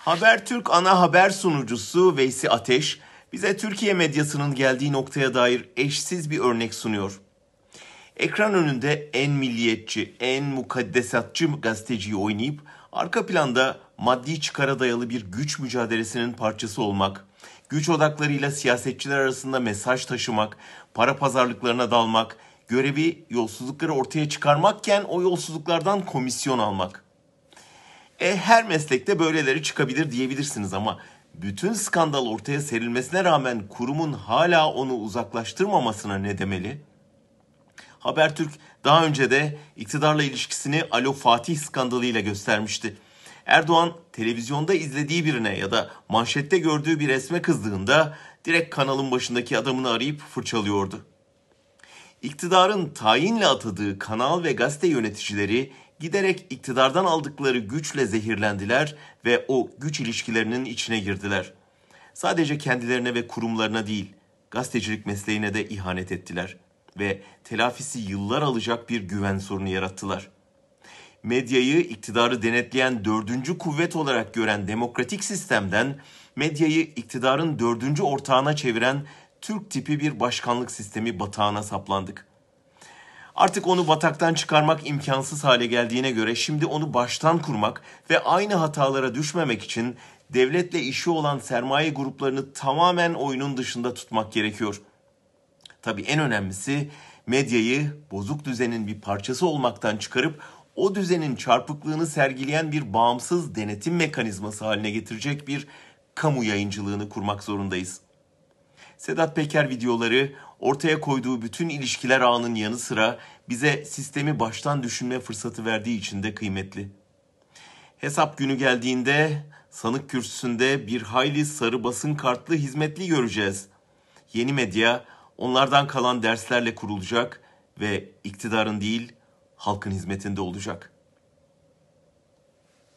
Habertürk ana haber sunucusu Veysi Ateş bize Türkiye medyasının geldiği noktaya dair eşsiz bir örnek sunuyor. Ekran önünde en milliyetçi, en mukaddesatçı gazeteciyi oynayıp arka planda maddi çıkara dayalı bir güç mücadelesinin parçası olmak, güç odaklarıyla siyasetçiler arasında mesaj taşımak, para pazarlıklarına dalmak, görevi yolsuzlukları ortaya çıkarmakken o yolsuzluklardan komisyon almak. E, her meslekte böyleleri çıkabilir diyebilirsiniz ama bütün skandal ortaya serilmesine rağmen kurumun hala onu uzaklaştırmamasına ne demeli? Habertürk daha önce de iktidarla ilişkisini Alo Fatih skandalıyla göstermişti. Erdoğan televizyonda izlediği birine ya da manşette gördüğü bir resme kızdığında direkt kanalın başındaki adamını arayıp fırçalıyordu. İktidarın tayinle atadığı kanal ve gazete yöneticileri giderek iktidardan aldıkları güçle zehirlendiler ve o güç ilişkilerinin içine girdiler. Sadece kendilerine ve kurumlarına değil, gazetecilik mesleğine de ihanet ettiler ve telafisi yıllar alacak bir güven sorunu yarattılar. Medyayı iktidarı denetleyen dördüncü kuvvet olarak gören demokratik sistemden medyayı iktidarın dördüncü ortağına çeviren Türk tipi bir başkanlık sistemi batağına saplandık. Artık onu bataktan çıkarmak imkansız hale geldiğine göre şimdi onu baştan kurmak ve aynı hatalara düşmemek için devletle işi olan sermaye gruplarını tamamen oyunun dışında tutmak gerekiyor. Tabii en önemlisi medyayı bozuk düzenin bir parçası olmaktan çıkarıp o düzenin çarpıklığını sergileyen bir bağımsız denetim mekanizması haline getirecek bir kamu yayıncılığını kurmak zorundayız. Sedat Peker videoları ortaya koyduğu bütün ilişkiler ağının yanı sıra bize sistemi baştan düşünme fırsatı verdiği için de kıymetli. Hesap günü geldiğinde sanık kürsüsünde bir hayli sarı basın kartlı hizmetli göreceğiz. Yeni medya onlardan kalan derslerle kurulacak ve iktidarın değil halkın hizmetinde olacak.''